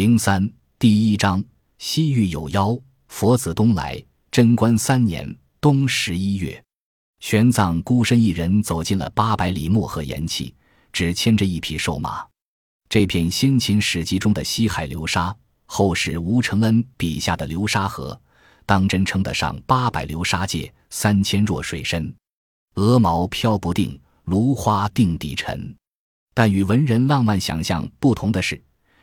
零三第一章：西域有妖，佛子东来。贞观三年冬十一月，玄奘孤身一人走进了八百里漠河岩气，只牵着一匹瘦马。这片先秦史籍中的西海流沙，后世吴承恩笔下的流沙河，当真称得上八百流沙界，三千弱水深。鹅毛飘不定，芦花定底沉。但与文人浪漫想象不同的是，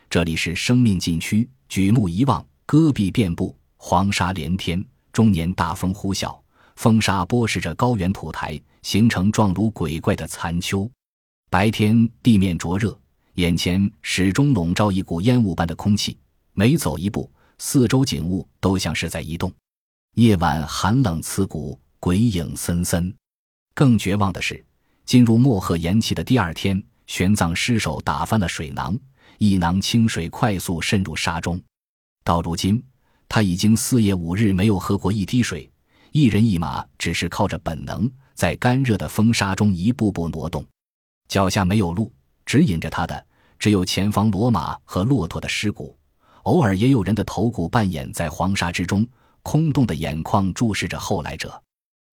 这里是生命禁区，举目一望，戈壁遍布，黄沙连天。终年大风呼啸，风沙剥蚀着高原土台，形成状如鬼怪的残丘。白天地面灼热，眼前始终笼罩一股烟雾般的空气，每走一步，四周景物都像是在移动。夜晚寒冷刺骨，鬼影森森。更绝望的是，进入漠河岩气的第二天，玄奘失手打翻了水囊，一囊清水快速渗入沙中。到如今。他已经四夜五日没有喝过一滴水，一人一马只是靠着本能，在干热的风沙中一步步挪动，脚下没有路，指引着他的只有前方骡马和骆驼的尸骨，偶尔也有人的头骨扮演在黄沙之中，空洞的眼眶注视着后来者。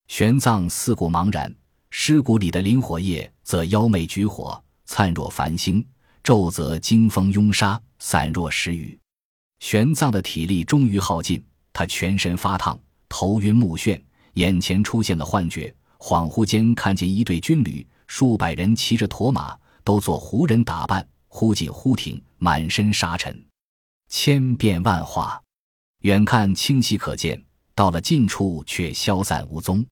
玄奘四顾茫然，尸骨里的灵火叶则妖媚举火，灿若繁星；骤则惊风拥沙，散若时雨。玄奘的体力终于耗尽，他全身发烫，头晕目眩，眼前出现了幻觉，恍惚间看见一队军旅，数百人骑着驼马，都做胡人打扮，忽进忽停，满身沙尘，千变万化，远看清晰可见，到了近处却消散无踪。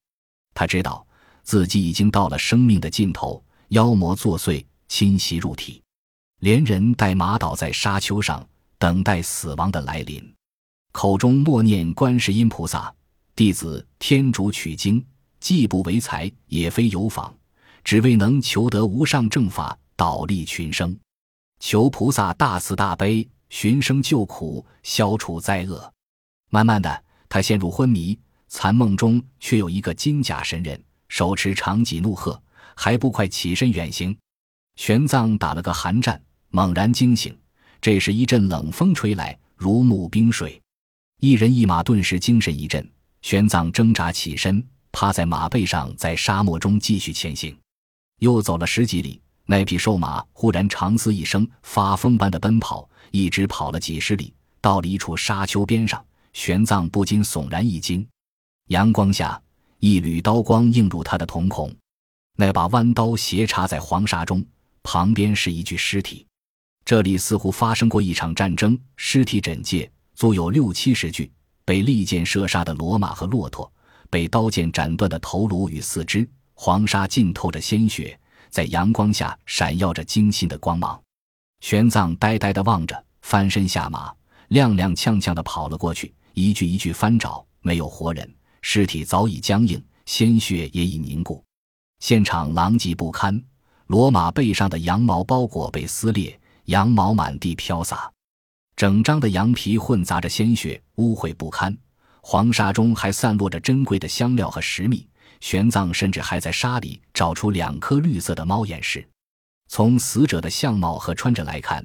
他知道自己已经到了生命的尽头，妖魔作祟，侵袭入体，连人带马倒在沙丘上。等待死亡的来临，口中默念观世音菩萨：“弟子天竺取经，既不为财，也非有访，只为能求得无上正法，导利群生。求菩萨大慈大悲，寻声救苦，消除灾厄。”慢慢的，他陷入昏迷，残梦中却有一个金甲神人，手持长戟怒喝：“还不快起身远行！”玄奘打了个寒战，猛然惊醒。这时一阵冷风吹来，如沐冰水，一人一马顿时精神一振。玄奘挣扎起身，趴在马背上，在沙漠中继续前行。又走了十几里，那匹瘦马忽然长嘶一声，发疯般的奔跑，一直跑了几十里，到了一处沙丘边上，玄奘不禁悚然一惊。阳光下，一缕刀光映入他的瞳孔，那把弯刀斜插在黄沙中，旁边是一具尸体。这里似乎发生过一场战争，尸体枕藉，足有六七十具。被利箭射杀的骡马和骆驼，被刀剑斩断的头颅与四肢，黄沙浸透着鲜血，在阳光下闪耀着惊心的光芒。玄奘呆呆地望着，翻身下马，踉踉跄跄地跑了过去，一具一具翻找，没有活人，尸体早已僵硬，鲜血也已凝固，现场狼藉不堪，骡马背上的羊毛包裹被撕裂。羊毛满地飘洒，整张的羊皮混杂着鲜血，污秽不堪。黄沙中还散落着珍贵的香料和石蜜。玄奘甚至还在沙里找出两颗绿色的猫眼石。从死者的相貌和穿着来看，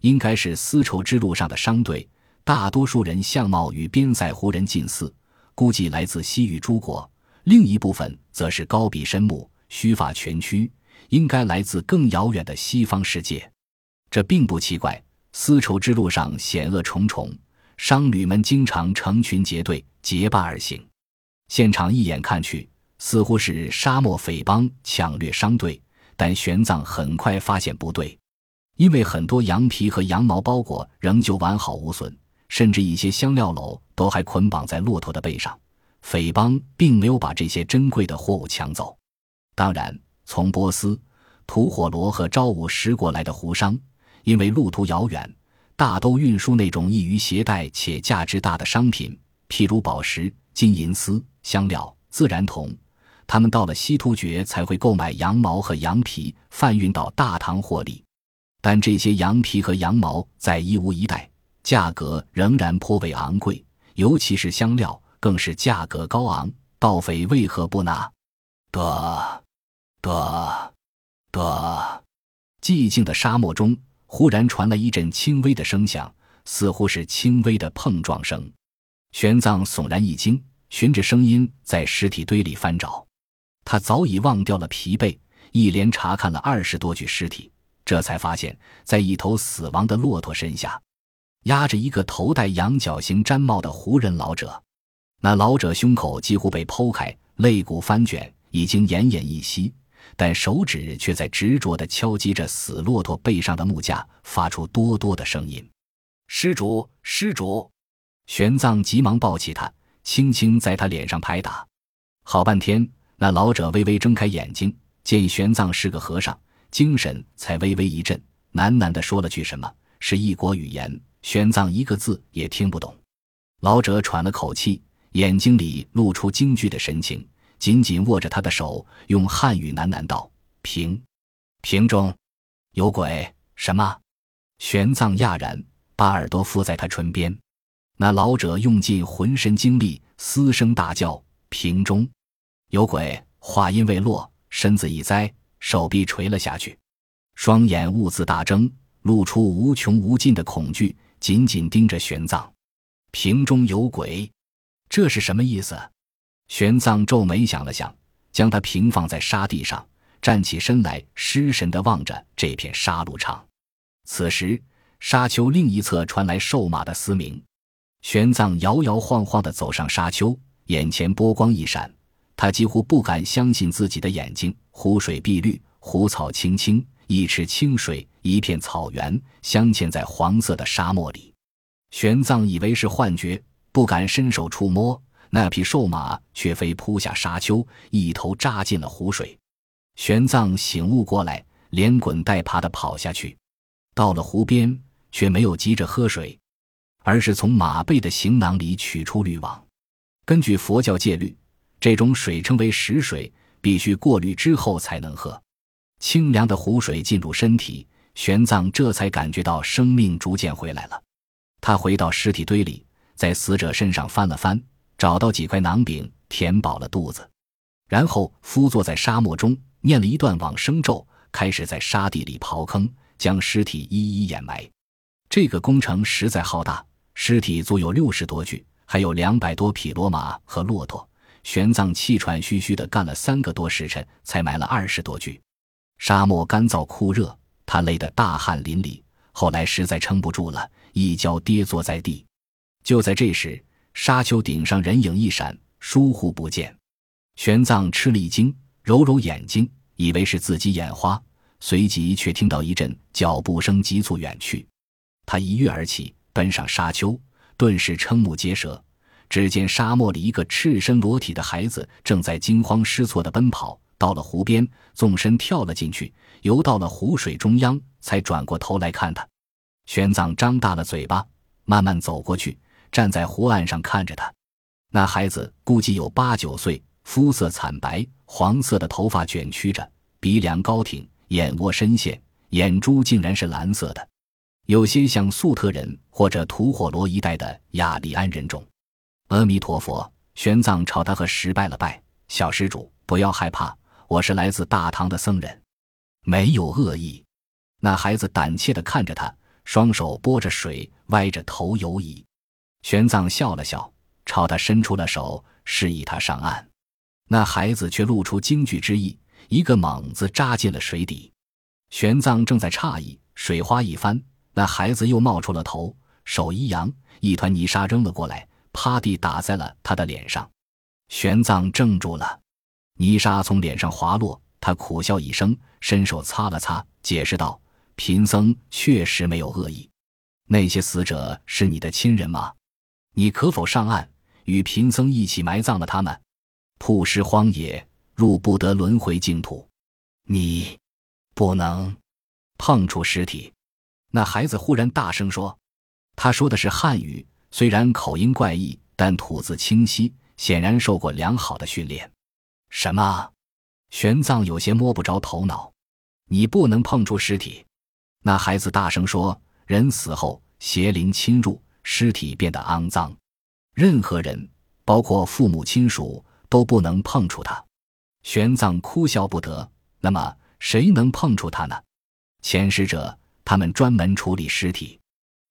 应该是丝绸之路上的商队。大多数人相貌与边塞胡人近似，估计来自西域诸国；另一部分则是高鼻深目、须发全曲，应该来自更遥远的西方世界。这并不奇怪，丝绸之路上险恶重重，商旅们经常成群结队结伴而行。现场一眼看去，似乎是沙漠匪帮抢掠商队，但玄奘很快发现不对，因为很多羊皮和羊毛包裹仍旧完好无损，甚至一些香料篓都还捆绑在骆驼的背上。匪帮并没有把这些珍贵的货物抢走。当然，从波斯、吐火罗和昭武时过来的胡商。因为路途遥远，大都运输那种易于携带且价值大的商品，譬如宝石、金银丝、香料、自然铜。他们到了西突厥才会购买羊毛和羊皮，贩运到大唐获利。但这些羊皮和羊毛在伊乌一带，价格仍然颇为昂贵，尤其是香料更是价格高昂。盗匪为何不拿？得，得，得！寂静的沙漠中。忽然传来一阵轻微的声响，似乎是轻微的碰撞声。玄奘悚然一惊，循着声音在尸体堆里翻找。他早已忘掉了疲惫，一连查看了二十多具尸体，这才发现，在一头死亡的骆驼身下，压着一个头戴羊角形毡帽的胡人老者。那老者胸口几乎被剖开，肋骨翻卷，已经奄奄一息。但手指却在执着地敲击着死骆驼背上的木架，发出哆哆的声音。施主，施主！玄奘急忙抱起他，轻轻在他脸上拍打。好半天，那老者微微睁开眼睛，见玄奘是个和尚，精神才微微一振，喃喃地说了句什么，是异国语言，玄奘一个字也听不懂。老者喘了口气，眼睛里露出惊惧的神情。紧紧握着他的手，用汉语喃喃道：“瓶，瓶中有鬼。”什么？玄奘讶然，把耳朵附在他唇边。那老者用尽浑身精力，嘶声大叫：“瓶中有鬼！”话音未落，身子一栽，手臂垂了下去，双眼兀自大睁，露出无穷无尽的恐惧，紧紧盯着玄奘。瓶中有鬼，这是什么意思？玄奘皱眉想了想，将他平放在沙地上，站起身来，失神地望着这片杀戮场。此时，沙丘另一侧传来瘦马的嘶鸣。玄奘摇摇晃晃地走上沙丘，眼前波光一闪，他几乎不敢相信自己的眼睛。湖水碧绿，湖草青青，一池清水，一片草原，镶嵌在黄色的沙漠里。玄奘以为是幻觉，不敢伸手触摸。那匹瘦马却飞扑下沙丘，一头扎进了湖水。玄奘醒悟过来，连滚带爬地跑下去，到了湖边，却没有急着喝水，而是从马背的行囊里取出滤网。根据佛教戒律，这种水称为食水，必须过滤之后才能喝。清凉的湖水进入身体，玄奘这才感觉到生命逐渐回来了。他回到尸体堆里，在死者身上翻了翻。找到几块馕饼，填饱了肚子，然后伏坐在沙漠中，念了一段往生咒，开始在沙地里刨坑，将尸体一一掩埋。这个工程实在浩大，尸体足有六十多具，还有两百多匹骡马和骆驼。玄奘气喘吁吁地干了三个多时辰，才埋了二十多具。沙漠干燥酷热，他累得大汗淋漓。后来实在撑不住了，一跤跌坐在地。就在这时，沙丘顶上人影一闪，疏忽不见。玄奘吃了一惊，揉揉眼睛，以为是自己眼花，随即却听到一阵脚步声急促远去。他一跃而起，奔上沙丘，顿时瞠目结舌。只见沙漠里一个赤身裸体的孩子正在惊慌失措地奔跑，到了湖边，纵身跳了进去，游到了湖水中央，才转过头来看他。玄奘张大了嘴巴，慢慢走过去。站在湖岸上看着他，那孩子估计有八九岁，肤色惨白，黄色的头发卷曲着，鼻梁高挺，眼窝深陷，眼珠竟然是蓝色的，有些像粟特人或者吐火罗一带的雅利安人种。阿弥陀佛，玄奘朝他和石拜了拜，小施主不要害怕，我是来自大唐的僧人，没有恶意。那孩子胆怯地看着他，双手拨着水，歪着头游移。玄奘笑了笑，朝他伸出了手，示意他上岸。那孩子却露出惊惧之意，一个猛子扎进了水底。玄奘正在诧异，水花一翻，那孩子又冒出了头，手一扬，一团泥沙扔了过来，啪地打在了他的脸上。玄奘怔住了，泥沙从脸上滑落，他苦笑一声，伸手擦了擦，解释道：“贫僧确实没有恶意。那些死者是你的亲人吗？”你可否上岸，与贫僧一起埋葬了他们？曝尸荒野，入不得轮回净土。你不能碰触尸体。那孩子忽然大声说：“他说的是汉语，虽然口音怪异，但吐字清晰，显然受过良好的训练。”什么？玄奘有些摸不着头脑。你不能碰触尸体。那孩子大声说：“人死后，邪灵侵入。”尸体变得肮脏，任何人，包括父母亲属，都不能碰触它。玄奘哭笑不得。那么，谁能碰触它呢？前使者，他们专门处理尸体。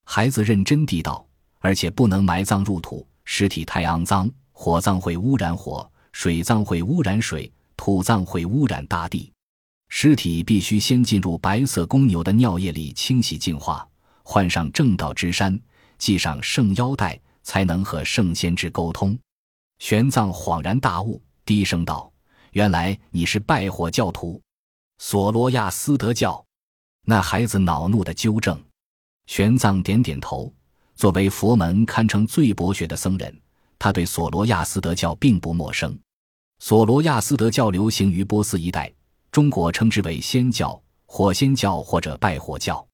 孩子认真地道，而且不能埋葬入土，尸体太肮脏，火葬会污染火，水葬会污染水，土葬会污染大地。尸体必须先进入白色公牛的尿液里清洗净化，换上正道之衫，系上圣腰带，才能和圣先知沟通。玄奘恍然大悟，低声道：“原来你是拜火教徒，索罗亚斯德教。”那孩子恼怒的纠正。玄奘点点头。作为佛门堪称最博学的僧人，他对索罗亚斯德教并不陌生。索罗亚斯德教流行于波斯一带。中国称之为仙教、火仙教或者拜火教，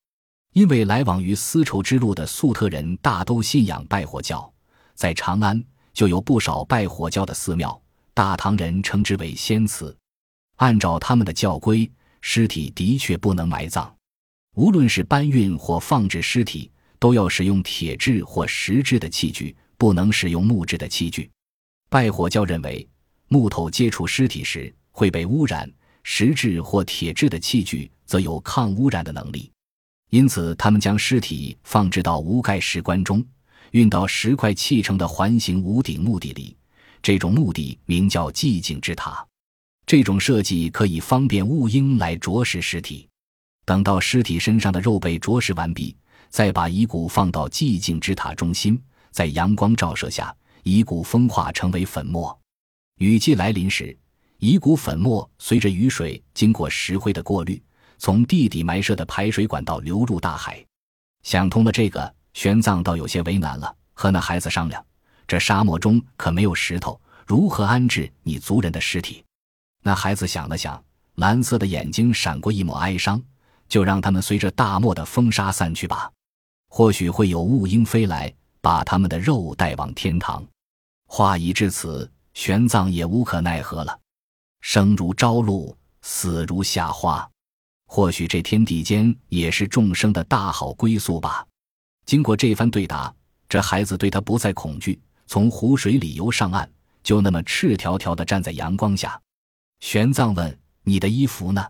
因为来往于丝绸之路的粟特人大都信仰拜火教，在长安就有不少拜火教的寺庙。大唐人称之为仙祠。按照他们的教规，尸体的确不能埋葬，无论是搬运或放置尸体，都要使用铁制或石制的器具，不能使用木质的器具。拜火教认为，木头接触尸体时会被污染。石质或铁质的器具则有抗污染的能力，因此他们将尸体放置到无盖石棺中，运到石块砌成的环形屋顶墓地里。这种墓地名叫寂静之塔。这种设计可以方便雾鹰来啄食尸体。等到尸体身上的肉被啄食完毕，再把遗骨放到寂静之塔中心，在阳光照射下，遗骨风化成为粉末。雨季来临时。遗骨粉末随着雨水经过石灰的过滤，从地底埋设的排水管道流入大海。想通了这个，玄奘倒有些为难了，和那孩子商量：这沙漠中可没有石头，如何安置你族人的尸体？那孩子想了想，蓝色的眼睛闪过一抹哀伤，就让他们随着大漠的风沙散去吧。或许会有雾鹰飞来，把他们的肉带往天堂。话已至此，玄奘也无可奈何了。生如朝露，死如夏花。或许这天地间也是众生的大好归宿吧。经过这番对答，这孩子对他不再恐惧，从湖水里游上岸，就那么赤条条的站在阳光下。玄奘问：“你的衣服呢？”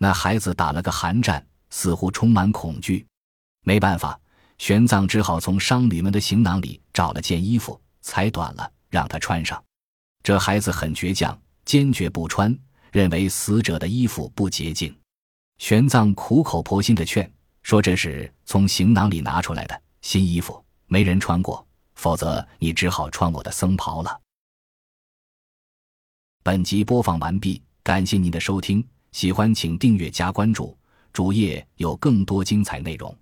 那孩子打了个寒战，似乎充满恐惧。没办法，玄奘只好从商旅们的行囊里找了件衣服，裁短了让他穿上。这孩子很倔强。坚决不穿，认为死者的衣服不洁净。玄奘苦口婆心的劝说：“这是从行囊里拿出来的新衣服，没人穿过，否则你只好穿我的僧袍了。”本集播放完毕，感谢您的收听，喜欢请订阅加关注，主页有更多精彩内容。